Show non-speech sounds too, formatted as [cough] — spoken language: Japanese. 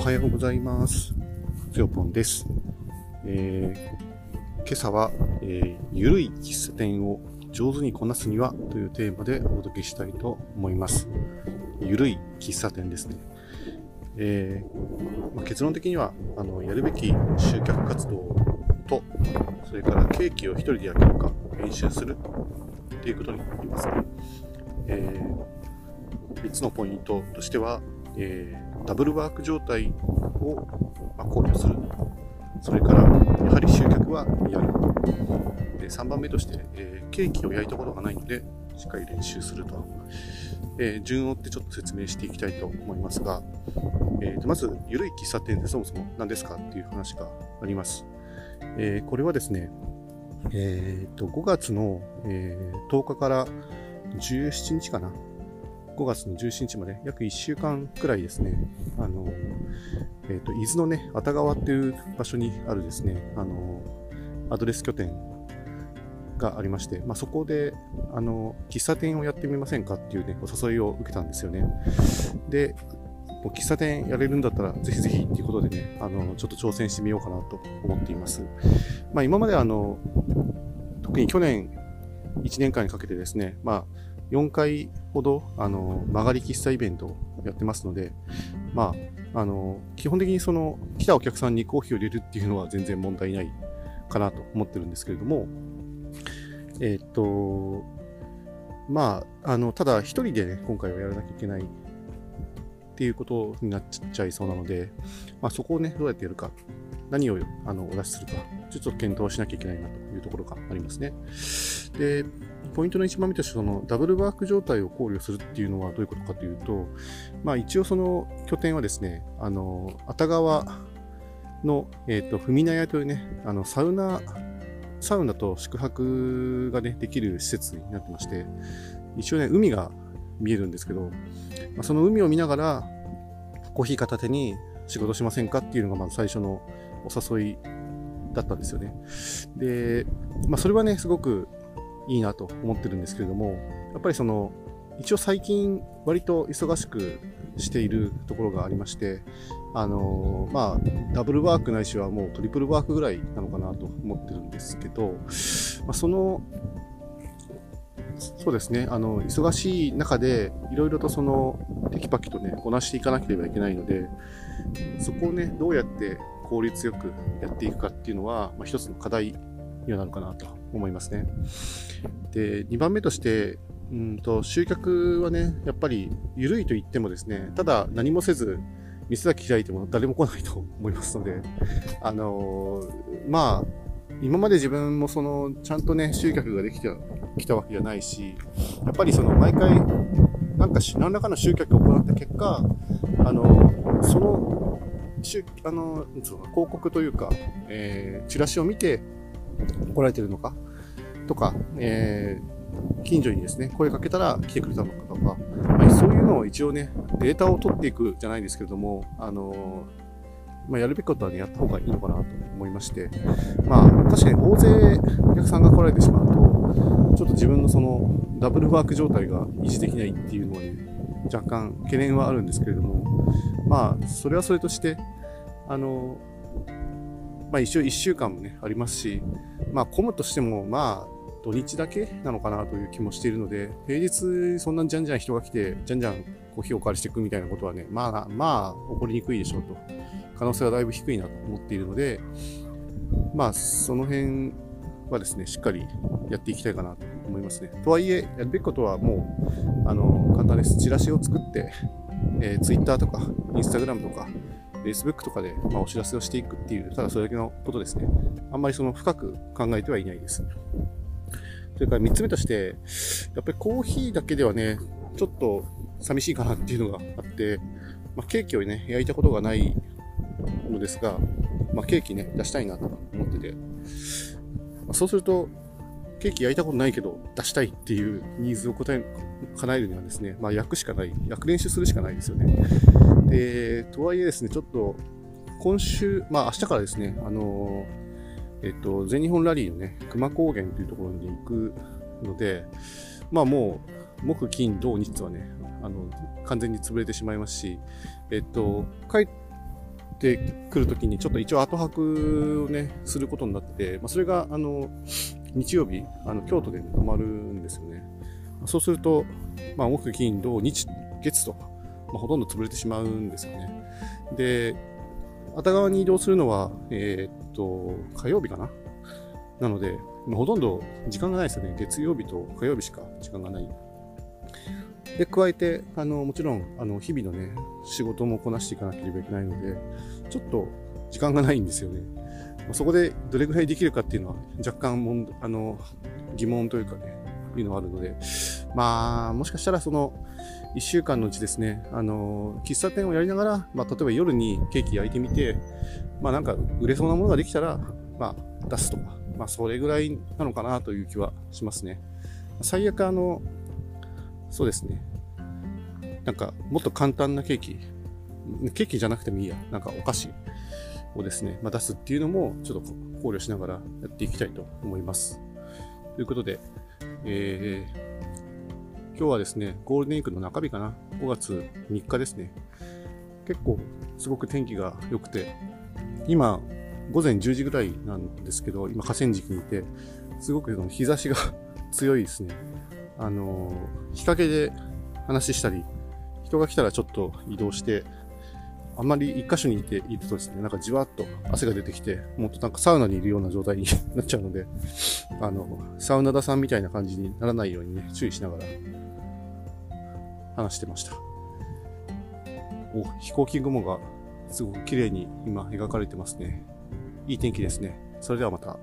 おはようございます。つよぽんです。えー今朝は、えーゆるい喫茶店を上手にこなすにはというテーマでお届けしたいと思います。ゆるい喫茶店ですね。えーまあ結論的にはあのやるべき集客活動と、それからケーキを一人で焼けるか練習するっていうことになりますね。え3つのポイントとしては、えーダブルワーク状態をま考慮する。それから、やはり集客はやる。で3番目として、えーケーキを焼いたことがないので、しっかり練習すると。えー順を追ってちょっと説明していきたいと思いますが、えーとまず、ゆるい喫茶店ってそもそも何ですかっていう話があります。えーこれはですね、えーと5月の、えー10日から17日かな。5月の17日まで約1週間くらいですね、あの、えっ、と、伊豆のね、熱川っていう場所にあるですね、あの、アドレス拠点がありまして、まあ、そこで、あの、喫茶店をやってみませんかっていうね、お誘いを受けたんですよね。で、もう喫茶店やれるんだったら、ぜひぜひっていうことでね、あの、ちょっと挑戦してみようかなと思っています。まあ、今まであの、特に去年1年間にかけてですね、まあ、4回ほど、あの、曲がり喫茶イベントをやってますので、まあ、あの、基本的にその、来たお客さんにコーヒーを入れるっていうのは全然問題ないかなと思ってるんですけれども、えーっと、まあ、あの、ただ一人でね、今回はやらなきゃいけないっていうことになっちゃいそうなので、まあ、そこをね、どうやってやるか、何をあのお出しするか、ちょっと検討しなきゃいけないなというところがありますね。で、ポイントの一番目として、そのダブルワーク状態を考慮するっていうのはどういうことかというと、まあ一応その拠点はですね、あの、熱川の、えっ、と、ふみなやというね、あの、サウナ、サウナと宿泊がね、できる施設になってまして、一応ね、海が見えるんですけど、まあ、その海を見ながら、コーヒー片手に仕事しませんかっていうのがまず最初のお誘いだったんですよね。で、まあそれはね、すごくいいなと思ってるんですけれども、やっぱりその、一応最近割と忙しくしているところがありまして、あのーまあ、ダブルワークないしはもうトリプルワークぐらいなのかなと思ってるんですけど、まあ、その、そうですね、あの、忙しい中で、いろいろとその、テキパキとね、こなしていかなければいけないので、そこをね、どうやって効率よくやっていくかっていうのは、まあ、一つの課題にはなるかなと思いますね。で、2番目として、うんと、集客はね、やっぱり緩いと言ってもですね、ただ何もせず、店だけ開いても誰も来ないと思いますので、あのーまあ、今まで自分もその、ちゃんとね、集客ができてきたわけじゃないし、やっぱりその、毎回、なんかし、何らかの集客を行った結果、あのーその、あの広告というか、えーチラシを見て来られてるのか、とか、えー近所にですね、声かけたら来てくれたのかとか、まあ、そういうのを一応ね、データを取っていくじゃないんですけれども、あのまあ、やるべきことはね、やった方がいいのかなと思いまして、まあ、確かに大勢お客さんが来られてしまうと、ちょっと自分のそのダブルワーク状態が維持できないっていうのはね、若干懸念はあるんですけれども、まあ、それはそれとして、あのまあ、一応1週間もね、ありますし、まあ、混むとしても、まあ、土日だけなのかなという気もしているので、平日そんなにじゃんじゃん人が来て、じゃんじゃんコーヒーをお借りしていくみたいなことはね、まあ、まあ、起こりにくいでしょうと。可能性はだいぶ低いなと思っているので、まあ、その辺はですね、しっかりやっていきたいかなと思いますね。とはいえ、やるべきことはもう、あの、簡単です。チラシを作って、えー、Twitter とか、Instagram とか、Facebook とかで、まあ、お知らせをしていくっていう、ただそれだけのことですね。あんまりその深く考えてはいないです。それから3つ目として、やっぱりコーヒーだけではね、ちょっと寂しいかなっていうのがあって、まあ、ケーキをね、焼いたことがないのですが、まあ、ケーキね、出したいなと思ってて、まあ、そうすると、ケーキ焼いたことないけど出したいっていうニーズを答え、叶えるにはですね、まあ、焼くしかない、焼く練習するしかないですよね。で、とはいえですね、ちょっと、今週、まあ明日からですね、あのえっと、全日本ラリーのね、熊高原というところに行くので、まあもう、木、金、土、日はね、あの、完全に潰れてしまいますし、えっと、帰ってくるときに、ちょっと一応後泊をね、することになってて、まあ、それが、あの、日曜日、あの、京都で、ね、泊まるんですよね。そうすると、まあ、木、金、土、日、月と、まあ、ほとんど潰れてしまうんですよね。で、熱川に移動するのは、えー、っと、火曜日かな？なので、ほとんど時間がないですよね。月曜日と火曜日しか時間がない。で、加えて、あの、もちろん、あの、日々のね、仕事もこなしていかなければいけないので、ちょっと時間がないんですよね。そこでどれぐらいできるかっていうのは若干もんあの疑問というかね、いうのはあるので、まあ、もしかしたらその1週間のうちですね、あの、喫茶店をやりながら、まあ、例えば夜にケーキ焼いてみて、まあなんか売れそうなものができたら、まあ出すとか、まあそれぐらいなのかなという気はしますね。最悪あの、そうですね。なんかもっと簡単なケーキ、ケーキじゃなくてもいいや、なんかお菓子をですね、まあ、出すっていうのもちょっと考慮しながらやっていきたいと思います。ということで、えー、今日はですね、ゴールデンウィークの中日かな、5月3日ですね。結構すごく天気が良くて、今、午前10時ぐらいなんですけど、今河川敷にいて、すごく日差しが [laughs] 強いですね。あの、日陰で話したり、人が来たらちょっと移動して、あんまり一箇所にいているとですね、なんかじわっと汗が出てきて、もっとなんかサウナにいるような状態に [laughs] なっちゃうので、あの、サウナ田さんみたいな感じにならないようにね、注意しながら話してました。お、飛行機雲がすごく綺麗に今描かれてますね。いい天気ですね。それではまた。